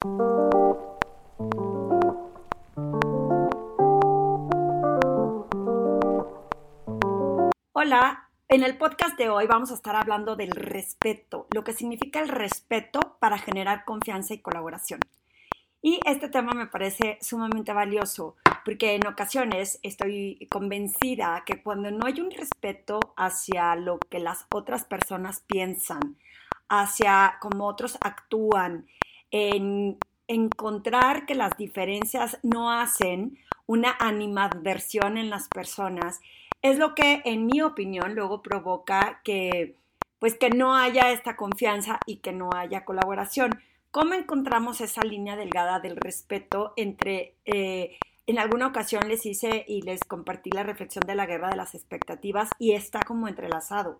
Hola, en el podcast de hoy vamos a estar hablando del respeto, lo que significa el respeto para generar confianza y colaboración. Y este tema me parece sumamente valioso porque en ocasiones estoy convencida que cuando no hay un respeto hacia lo que las otras personas piensan, hacia cómo otros actúan, en encontrar que las diferencias no hacen una animadversión en las personas, es lo que en mi opinión luego provoca que pues que no haya esta confianza y que no haya colaboración. ¿Cómo encontramos esa línea delgada del respeto entre, eh, en alguna ocasión les hice y les compartí la reflexión de la guerra de las expectativas y está como entrelazado.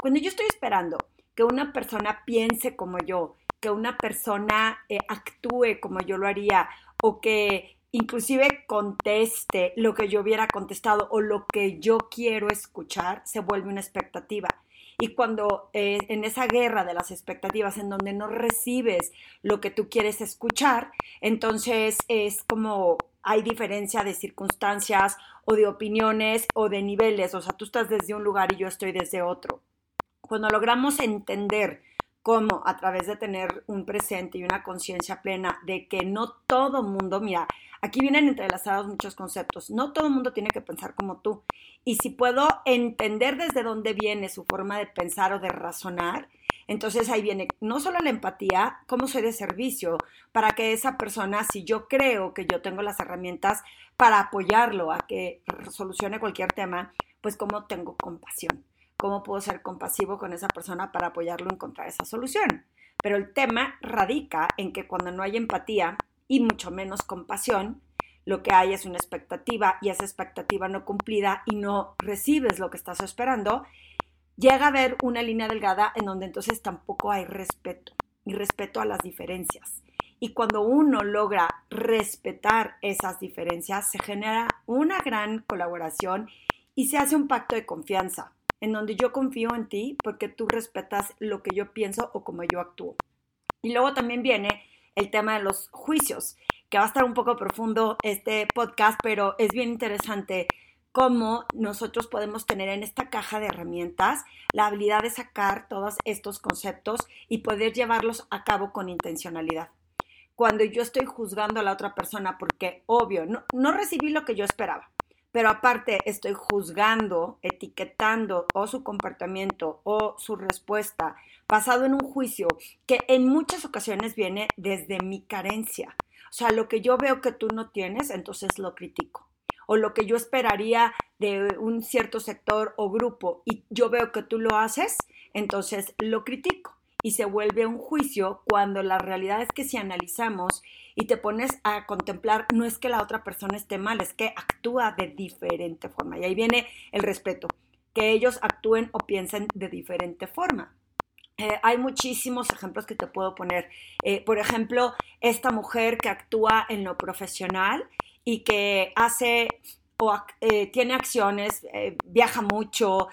Cuando yo estoy esperando que una persona piense como yo, que una persona eh, actúe como yo lo haría o que inclusive conteste lo que yo hubiera contestado o lo que yo quiero escuchar, se vuelve una expectativa. Y cuando eh, en esa guerra de las expectativas, en donde no recibes lo que tú quieres escuchar, entonces es como hay diferencia de circunstancias o de opiniones o de niveles. O sea, tú estás desde un lugar y yo estoy desde otro. Cuando logramos entender cómo a través de tener un presente y una conciencia plena de que no todo mundo, mira, Aquí vienen entrelazados muchos conceptos. No todo mundo tiene que pensar como tú. Y si puedo entender desde dónde viene su forma de pensar o de razonar, entonces ahí viene no solo la empatía, cómo soy de servicio para que esa persona, si yo creo que yo tengo las herramientas para apoyarlo a que solucione cualquier tema, pues cómo tengo compasión, cómo puedo ser compasivo con esa persona para apoyarlo a encontrar esa solución. Pero el tema radica en que cuando no hay empatía, y mucho menos compasión, lo que hay es una expectativa y esa expectativa no cumplida y no recibes lo que estás esperando, llega a haber una línea delgada en donde entonces tampoco hay respeto y respeto a las diferencias. Y cuando uno logra respetar esas diferencias, se genera una gran colaboración y se hace un pacto de confianza, en donde yo confío en ti porque tú respetas lo que yo pienso o como yo actúo. Y luego también viene el tema de los juicios, que va a estar un poco profundo este podcast, pero es bien interesante cómo nosotros podemos tener en esta caja de herramientas la habilidad de sacar todos estos conceptos y poder llevarlos a cabo con intencionalidad. Cuando yo estoy juzgando a la otra persona porque, obvio, no, no recibí lo que yo esperaba, pero aparte estoy juzgando, etiquetando o su comportamiento o su respuesta basado en un juicio que en muchas ocasiones viene desde mi carencia. O sea, lo que yo veo que tú no tienes, entonces lo critico. O lo que yo esperaría de un cierto sector o grupo y yo veo que tú lo haces, entonces lo critico y se vuelve un juicio cuando la realidad es que si analizamos y te pones a contemplar, no es que la otra persona esté mal, es que actúa de diferente forma. Y ahí viene el respeto, que ellos actúen o piensen de diferente forma. Eh, hay muchísimos ejemplos que te puedo poner. Eh, por ejemplo, esta mujer que actúa en lo profesional y que hace o eh, tiene acciones, viaja mucho,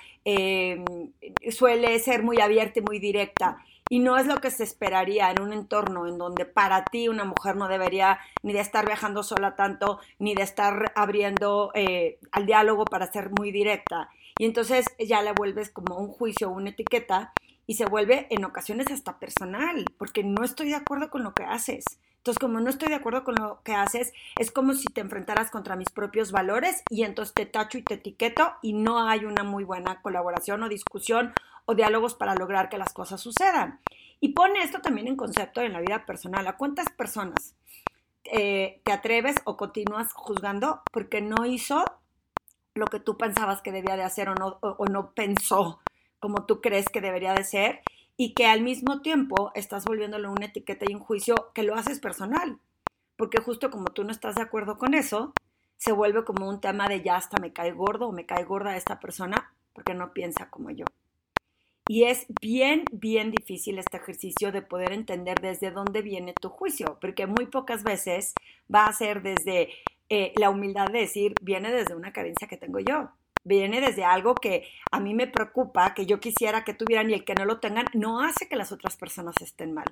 suele ser muy abierta y muy directa y no es lo que se esperaría en un entorno en donde para ti una mujer no debería ni de estar viajando sola tanto, ni de estar abriendo eh, al diálogo para ser muy directa. Y entonces ya le vuelves como un juicio, una etiqueta, y se vuelve en ocasiones hasta personal, porque no estoy de acuerdo con lo que haces. Entonces, como no estoy de acuerdo con lo que haces, es como si te enfrentaras contra mis propios valores y entonces te tacho y te etiqueto y no hay una muy buena colaboración o discusión o diálogos para lograr que las cosas sucedan. Y pone esto también en concepto en la vida personal. ¿A cuántas personas eh, te atreves o continúas juzgando porque no hizo lo que tú pensabas que debía de hacer o no, o no pensó como tú crees que debería de ser? Y que al mismo tiempo estás volviéndolo una etiqueta y un juicio que lo haces personal. Porque justo como tú no estás de acuerdo con eso, se vuelve como un tema de ya hasta me cae gordo o me cae gorda esta persona porque no piensa como yo. Y es bien, bien difícil este ejercicio de poder entender desde dónde viene tu juicio, porque muy pocas veces va a ser desde eh, la humildad de decir, viene desde una carencia que tengo yo, viene desde algo que a mí me preocupa, que yo quisiera que tuvieran y el que no lo tengan, no hace que las otras personas estén mal.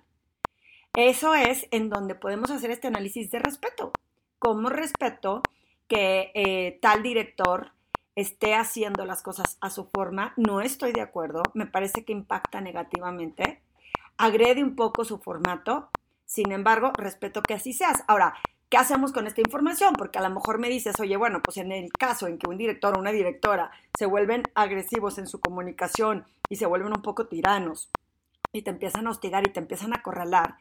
Eso es en donde podemos hacer este análisis de respeto. ¿Cómo respeto que eh, tal director esté haciendo las cosas a su forma? No estoy de acuerdo, me parece que impacta negativamente, agrede un poco su formato, sin embargo, respeto que así seas. Ahora, ¿qué hacemos con esta información? Porque a lo mejor me dices, oye, bueno, pues en el caso en que un director o una directora se vuelven agresivos en su comunicación y se vuelven un poco tiranos y te empiezan a hostigar y te empiezan a acorralar,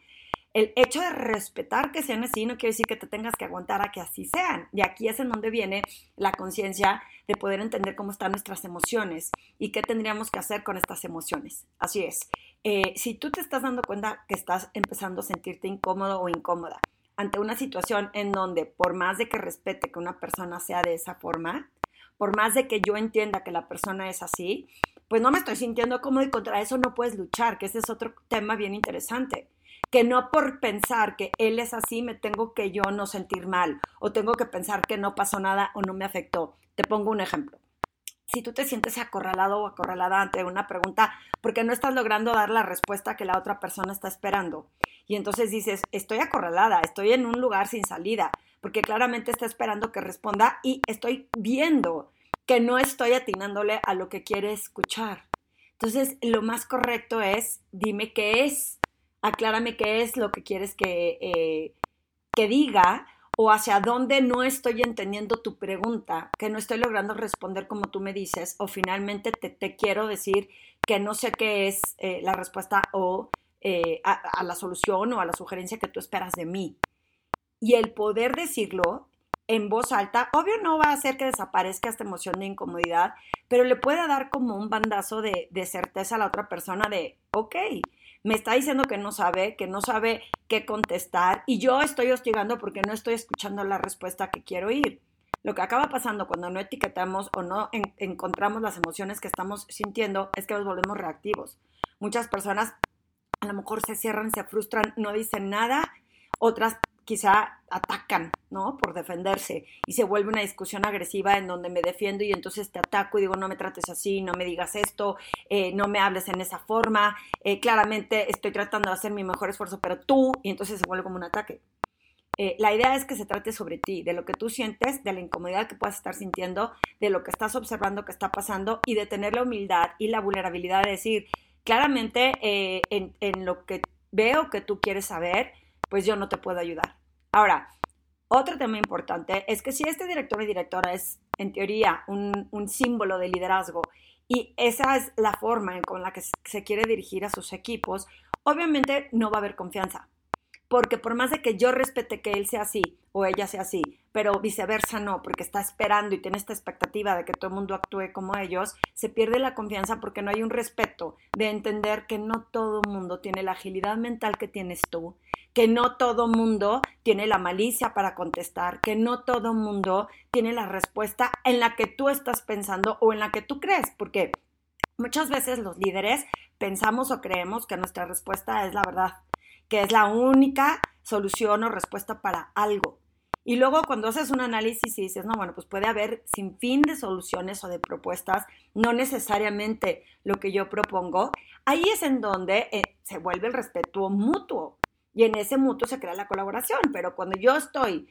el hecho de respetar que sean así no quiere decir que te tengas que aguantar a que así sean. Y aquí es en donde viene la conciencia de poder entender cómo están nuestras emociones y qué tendríamos que hacer con estas emociones. Así es. Eh, si tú te estás dando cuenta que estás empezando a sentirte incómodo o incómoda ante una situación en donde por más de que respete que una persona sea de esa forma, por más de que yo entienda que la persona es así, pues no me estoy sintiendo cómodo y contra eso no puedes luchar, que ese es otro tema bien interesante que no por pensar que él es así me tengo que yo no sentir mal o tengo que pensar que no pasó nada o no me afectó. Te pongo un ejemplo. Si tú te sientes acorralado o acorralada ante una pregunta porque no estás logrando dar la respuesta que la otra persona está esperando y entonces dices, estoy acorralada, estoy en un lugar sin salida, porque claramente está esperando que responda y estoy viendo que no estoy atinándole a lo que quiere escuchar. Entonces, lo más correcto es, dime qué es, aclárame qué es lo que quieres que, eh, que diga o hacia dónde no estoy entendiendo tu pregunta, que no estoy logrando responder como tú me dices, o finalmente te, quiero decir que no sé qué es eh, la respuesta o eh, a, la solución o a la sugerencia que tú esperas de mí. Y el poder decirlo en voz alta, obvio no va a hacer que desaparezca esta emoción de incomodidad, pero le puede dar como un bandazo de, de certeza a la otra persona de, ok, me está diciendo que no sabe, que no sabe qué contestar y yo estoy hostigando porque no estoy escuchando la respuesta que quiero oír. Lo que acaba pasando cuando no etiquetamos o no encontramos las emociones que estamos sintiendo es que nos volvemos reactivos. Muchas personas a lo mejor se cierran, se frustran, no dicen nada, otras quizá atacan, ¿no? Por defenderse y se vuelve una discusión agresiva en donde me defiendo y entonces te ataco y digo, no me trates así, no me digas esto, eh, no me hables en esa forma, eh, claramente estoy tratando de hacer mi mejor esfuerzo, pero tú, y entonces se vuelve como un ataque. Eh, la idea es que se trate sobre ti, de lo que tú sientes, de la incomodidad que puedas estar sintiendo, de lo que estás observando que está pasando y de tener la humildad y la vulnerabilidad de decir, claramente en, en lo que veo que tú quieres saber, pues yo no te puedo ayudar Ahora, otro tema importante es que si este director y directora es, en teoría, un, símbolo de liderazgo y esa es la forma con la que se quiere dirigir a sus equipos, obviamente no va a haber confianza porque por más de que yo respete que él sea así o ella sea así, pero viceversa no, porque está esperando y tiene esta expectativa de que todo el mundo actúe como ellos, se pierde la confianza porque no hay un respeto de entender que no todo mundo tiene la agilidad mental que tienes tú, que no todo mundo tiene la malicia para contestar, que no todo mundo tiene la respuesta en la que tú estás pensando o en la que tú crees, porque muchas veces los líderes pensamos o creemos que nuestra respuesta es la verdad que es la única solución o respuesta para algo. Y luego cuando haces un análisis y dices, no, bueno, pues puede haber sin fin de soluciones o de propuestas, no necesariamente lo que yo propongo, ahí es en donde eh, se vuelve el respeto mutuo. Y en ese mutuo se crea la colaboración. Pero cuando yo estoy,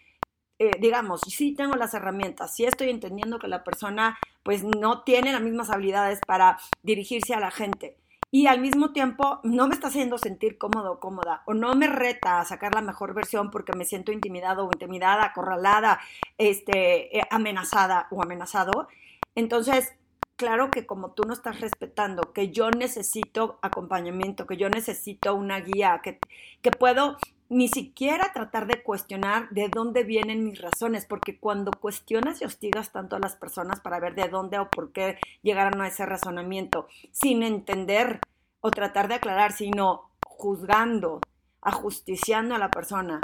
eh, digamos, sí tengo las herramientas, sí estoy entendiendo que la persona pues no tiene las mismas habilidades para dirigirse a la gente, y al mismo tiempo no me está haciendo sentir cómodo o cómoda o no me reta a sacar la mejor versión porque me siento intimidado o intimidada, acorralada, este, eh, amenazada o amenazado. Entonces, claro que como tú no estás respetando, que yo necesito acompañamiento, que yo necesito una guía, que, que puedo ni siquiera tratar de cuestionar de dónde vienen mis razones, porque cuando cuestionas y hostigas tanto a las personas para ver de dónde o por qué llegaron a ese razonamiento, sin entender o tratar de aclarar, sino juzgando, ajusticiando a la persona,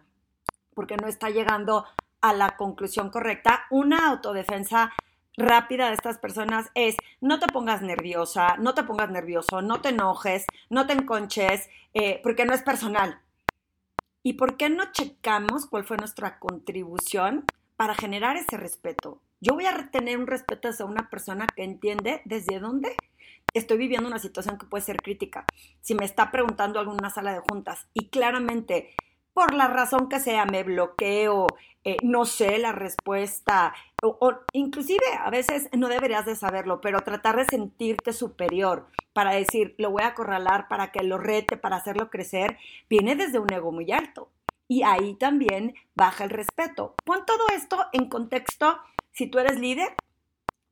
porque no está llegando a la conclusión correcta, una autodefensa rápida de estas personas es no te pongas nerviosa, no te pongas nervioso, no te enojes, no te enconches, eh, porque no es personal ¿Y por qué no checamos cuál fue nuestra contribución para generar ese respeto? Yo voy a tener un respeto hacia una persona que entiende desde dónde estoy viviendo una situación que puede ser crítica, si me está preguntando alguna sala de juntas y claramente por la razón que sea me bloqueo, eh, no sé la respuesta, o, inclusive a veces no deberías de saberlo, pero tratar de sentirte superior para decir, lo voy a acorralar para que lo rete, para hacerlo crecer, viene desde un ego muy alto. Y ahí también baja el respeto. Pon todo esto en contexto si tú eres líder,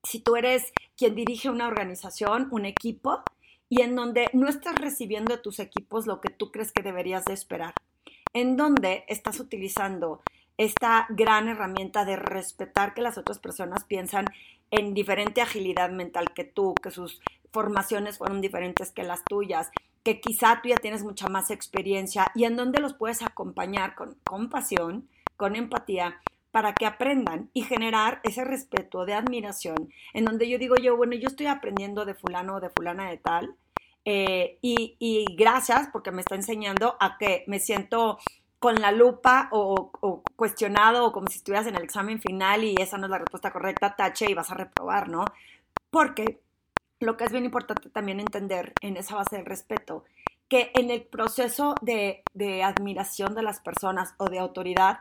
si tú eres quien dirige una organización, un equipo, y en donde no estás recibiendo de tus equipos lo que tú crees que deberías de esperar, en donde estás utilizando esta gran herramienta de respetar que las otras personas piensan en diferente agilidad mental que tú, que sus formaciones fueron diferentes que las tuyas, que quizá tú ya tienes mucha más experiencia y en donde los puedes acompañar con compasión, con empatía, para que aprendan y generar ese respeto de admiración, en donde yo digo yo, bueno, yo estoy aprendiendo de fulano o de fulana de tal, eh, y, gracias porque me está enseñando a que me siento con la lupa o, cuestionado o como si estuvieras en el examen final y esa no es la respuesta correcta, tache y vas a reprobar, ¿no? Porque lo que es bien importante también entender en esa base del respeto, que en el proceso de, de admiración de las personas o de autoridad,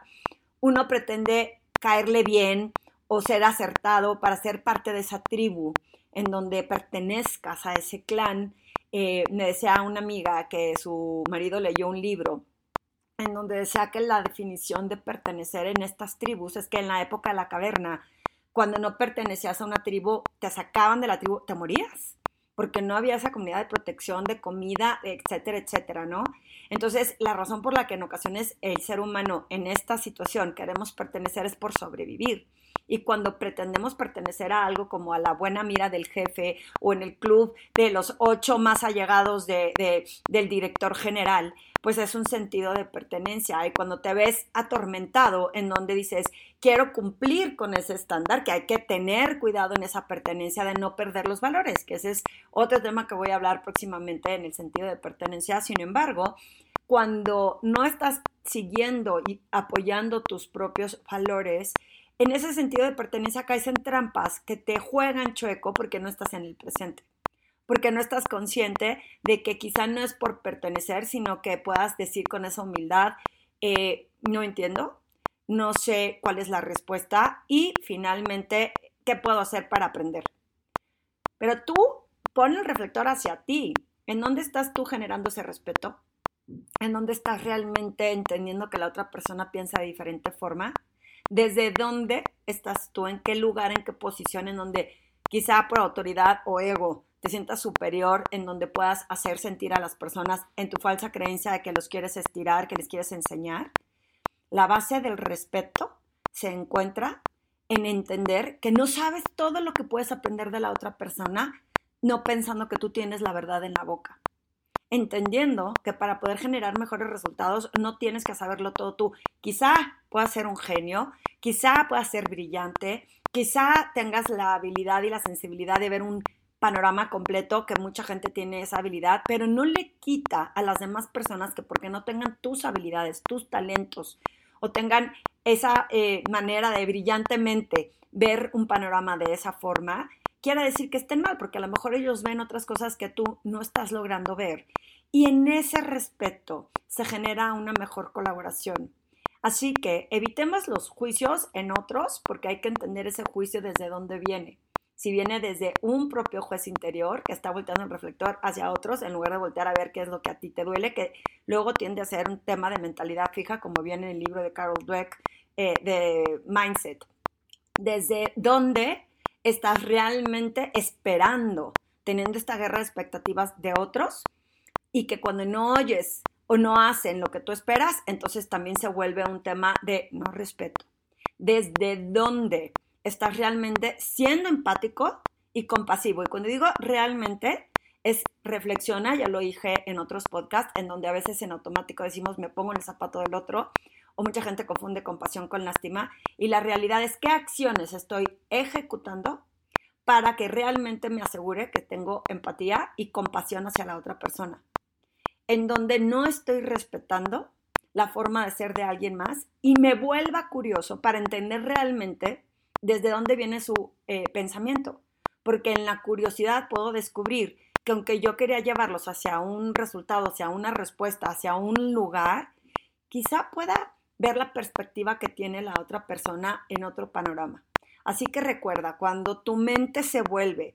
uno pretende caerle bien o ser acertado para ser parte de esa tribu en donde pertenezcas a ese clan. Eh, me decía una amiga que su marido leyó un libro en donde decía que la definición de pertenecer en estas tribus es que en la época de la caverna, cuando no pertenecías a una tribu, te sacaban de la tribu, te morías porque no había esa comunidad de protección, de comida, etcétera, etcétera, ¿no? Entonces, la razón por la que en ocasiones el ser humano en esta situación queremos pertenecer es por sobrevivir. Y cuando pretendemos pertenecer a algo como a la buena mira del jefe o en el club de los ocho más allegados de, del director general, pues es un sentido de pertenencia. Y cuando te ves atormentado en donde dices, quiero cumplir con ese estándar, que hay que tener cuidado en esa pertenencia de no perder los valores, que ese es otro tema que voy a hablar próximamente en el sentido de pertenencia. Sin embargo, cuando no estás siguiendo y apoyando tus propios valores, en ese sentido de pertenencia caes en trampas que te juegan chueco porque no estás en el presente porque no estás consciente de que quizá no es por pertenecer, sino que puedas decir con esa humildad, eh, no entiendo, no sé cuál es la respuesta y finalmente, ¿qué puedo hacer para aprender? Pero tú pon el reflector hacia ti. ¿En dónde estás tú generando ese respeto? ¿En dónde estás realmente entendiendo que la otra persona piensa de diferente forma? ¿Desde dónde estás tú? ¿En qué lugar? ¿En qué posición? En donde quizá por autoridad o ego te sientas superior, en donde puedas hacer sentir a las personas en tu falsa creencia de que los quieres estirar, que les quieres enseñar. La base del respeto se encuentra en entender que no sabes todo lo que puedes aprender de la otra persona, no pensando que tú tienes la verdad en la boca. Entendiendo que para poder generar mejores resultados no tienes que saberlo todo tú. Quizá puedas ser un genio, quizá puedas ser brillante, quizá tengas la habilidad y la sensibilidad de ver un panorama completo, que mucha gente tiene esa habilidad, pero no le quita a las demás personas que porque no tengan tus habilidades, tus talentos o tengan esa eh, manera de brillantemente ver un panorama de esa forma, quiere decir que estén mal, porque a lo mejor ellos ven otras cosas que tú no estás logrando ver. Y en ese respeto se genera una mejor colaboración. Así que evitemos los juicios en otros, porque hay que entender ese juicio desde dónde viene si viene desde un propio juez interior que está volteando el reflector hacia otros en lugar de voltear a ver qué es lo que a ti te duele, que luego tiende a ser un tema de mentalidad fija, como viene en el libro de Carol Dweck eh, de Mindset. Desde dónde estás realmente esperando, teniendo esta guerra de expectativas de otros y que cuando no oyes o no hacen lo que tú esperas, entonces también se vuelve un tema de no respeto. Desde dónde estás realmente siendo empático y compasivo. Y cuando digo realmente, es reflexiona, ya lo dije en otros podcasts, en donde a veces en automático decimos me pongo en el zapato del otro, o mucha gente confunde compasión con lástima, y la realidad es qué acciones estoy ejecutando para que realmente me asegure que tengo empatía y compasión hacia la otra persona. En donde no estoy respetando la forma de ser de alguien más y me vuelva curioso para entender realmente desde dónde viene su eh, pensamiento, porque en la curiosidad puedo descubrir que aunque yo quería llevarlos hacia un resultado, hacia una respuesta, hacia un lugar, quizá pueda ver la perspectiva que tiene la otra persona en otro panorama. Así que recuerda, cuando tu mente se vuelve,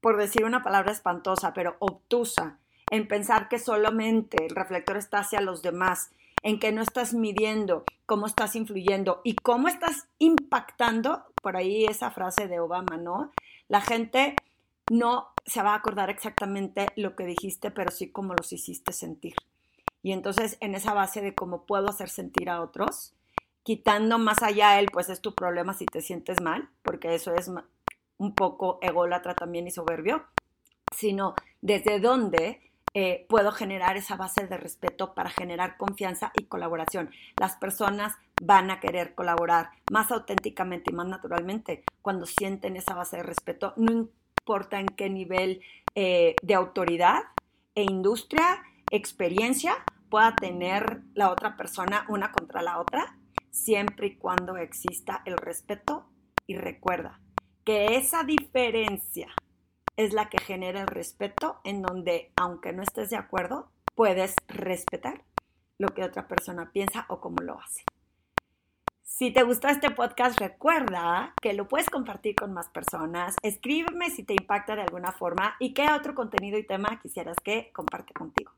por decir una palabra espantosa, pero obtusa, en pensar que solamente el reflector está hacia los demás, en que no estás midiendo cómo estás influyendo y cómo estás impactando, por ahí esa frase de Obama, ¿no? La gente no se va a acordar exactamente lo que dijiste, pero sí cómo los hiciste sentir. Y entonces en esa base de cómo puedo hacer sentir a otros, quitando más allá él, pues es tu problema si te sientes mal, porque eso es un poco ególatra también y soberbio, sino desde dónde eh, puedo generar esa base de respeto para generar confianza y colaboración. Las personas van a querer colaborar más auténticamente y más naturalmente cuando sienten esa base de respeto, no importa en qué nivel eh, de autoridad e industria, experiencia pueda tener la otra persona una contra la otra, siempre y cuando exista el respeto y recuerda que esa diferencia es la que genera el respeto en donde, aunque no estés de acuerdo, puedes respetar lo que otra persona piensa o cómo lo hace. Si te gustó este podcast, recuerda que lo puedes compartir con más personas. Escríbeme si te impacta de alguna forma y qué otro contenido y tema quisieras que comparte contigo.